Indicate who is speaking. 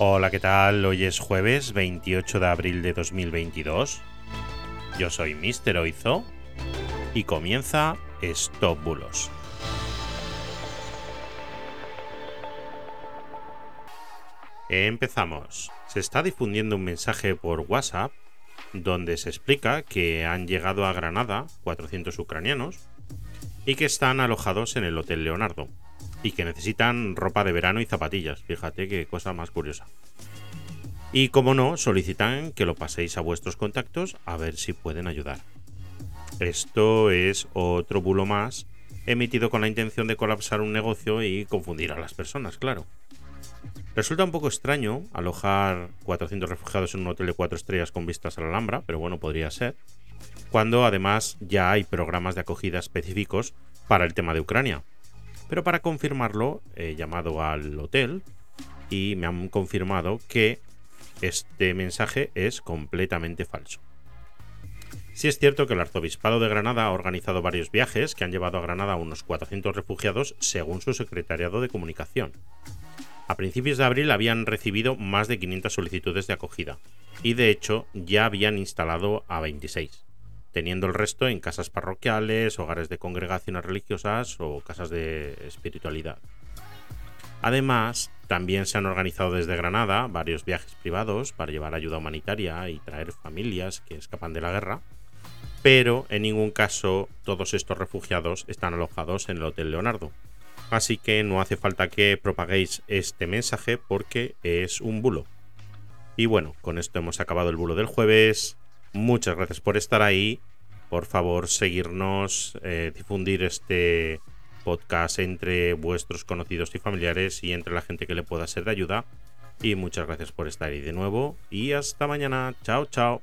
Speaker 1: Hola, ¿qué tal? Hoy es jueves 28 de abril de 2022. Yo soy Mr. Oizo y comienza Stop Bulos. Empezamos. Se está difundiendo un mensaje por WhatsApp donde se explica que han llegado a Granada 400 ucranianos y que están alojados en el Hotel Leonardo y que necesitan ropa de verano y zapatillas. Fíjate qué cosa más curiosa. Y como no, solicitan que lo paséis a vuestros contactos a ver si pueden ayudar. Esto es otro bulo más emitido con la intención de colapsar un negocio y confundir a las personas, claro. Resulta un poco extraño alojar 400 refugiados en un hotel de 4 estrellas con vistas a la Alhambra, pero bueno, podría ser, cuando además ya hay programas de acogida específicos para el tema de Ucrania. Pero para confirmarlo, he llamado al hotel y me han confirmado que este mensaje es completamente falso. Sí es cierto que el Arzobispado de Granada ha organizado varios viajes que han llevado a Granada a unos 400 refugiados según su secretariado de comunicación. A principios de abril habían recibido más de 500 solicitudes de acogida y de hecho ya habían instalado a 26 teniendo el resto en casas parroquiales, hogares de congregaciones religiosas o casas de espiritualidad. Además, también se han organizado desde Granada varios viajes privados para llevar ayuda humanitaria y traer familias que escapan de la guerra, pero en ningún caso todos estos refugiados están alojados en el Hotel Leonardo. Así que no hace falta que propaguéis este mensaje porque es un bulo. Y bueno, con esto hemos acabado el bulo del jueves. Muchas gracias por estar ahí. Por favor, seguirnos, eh, difundir este podcast entre vuestros conocidos y familiares y entre la gente que le pueda ser de ayuda. Y muchas gracias por estar ahí de nuevo. Y hasta mañana. Chao, chao.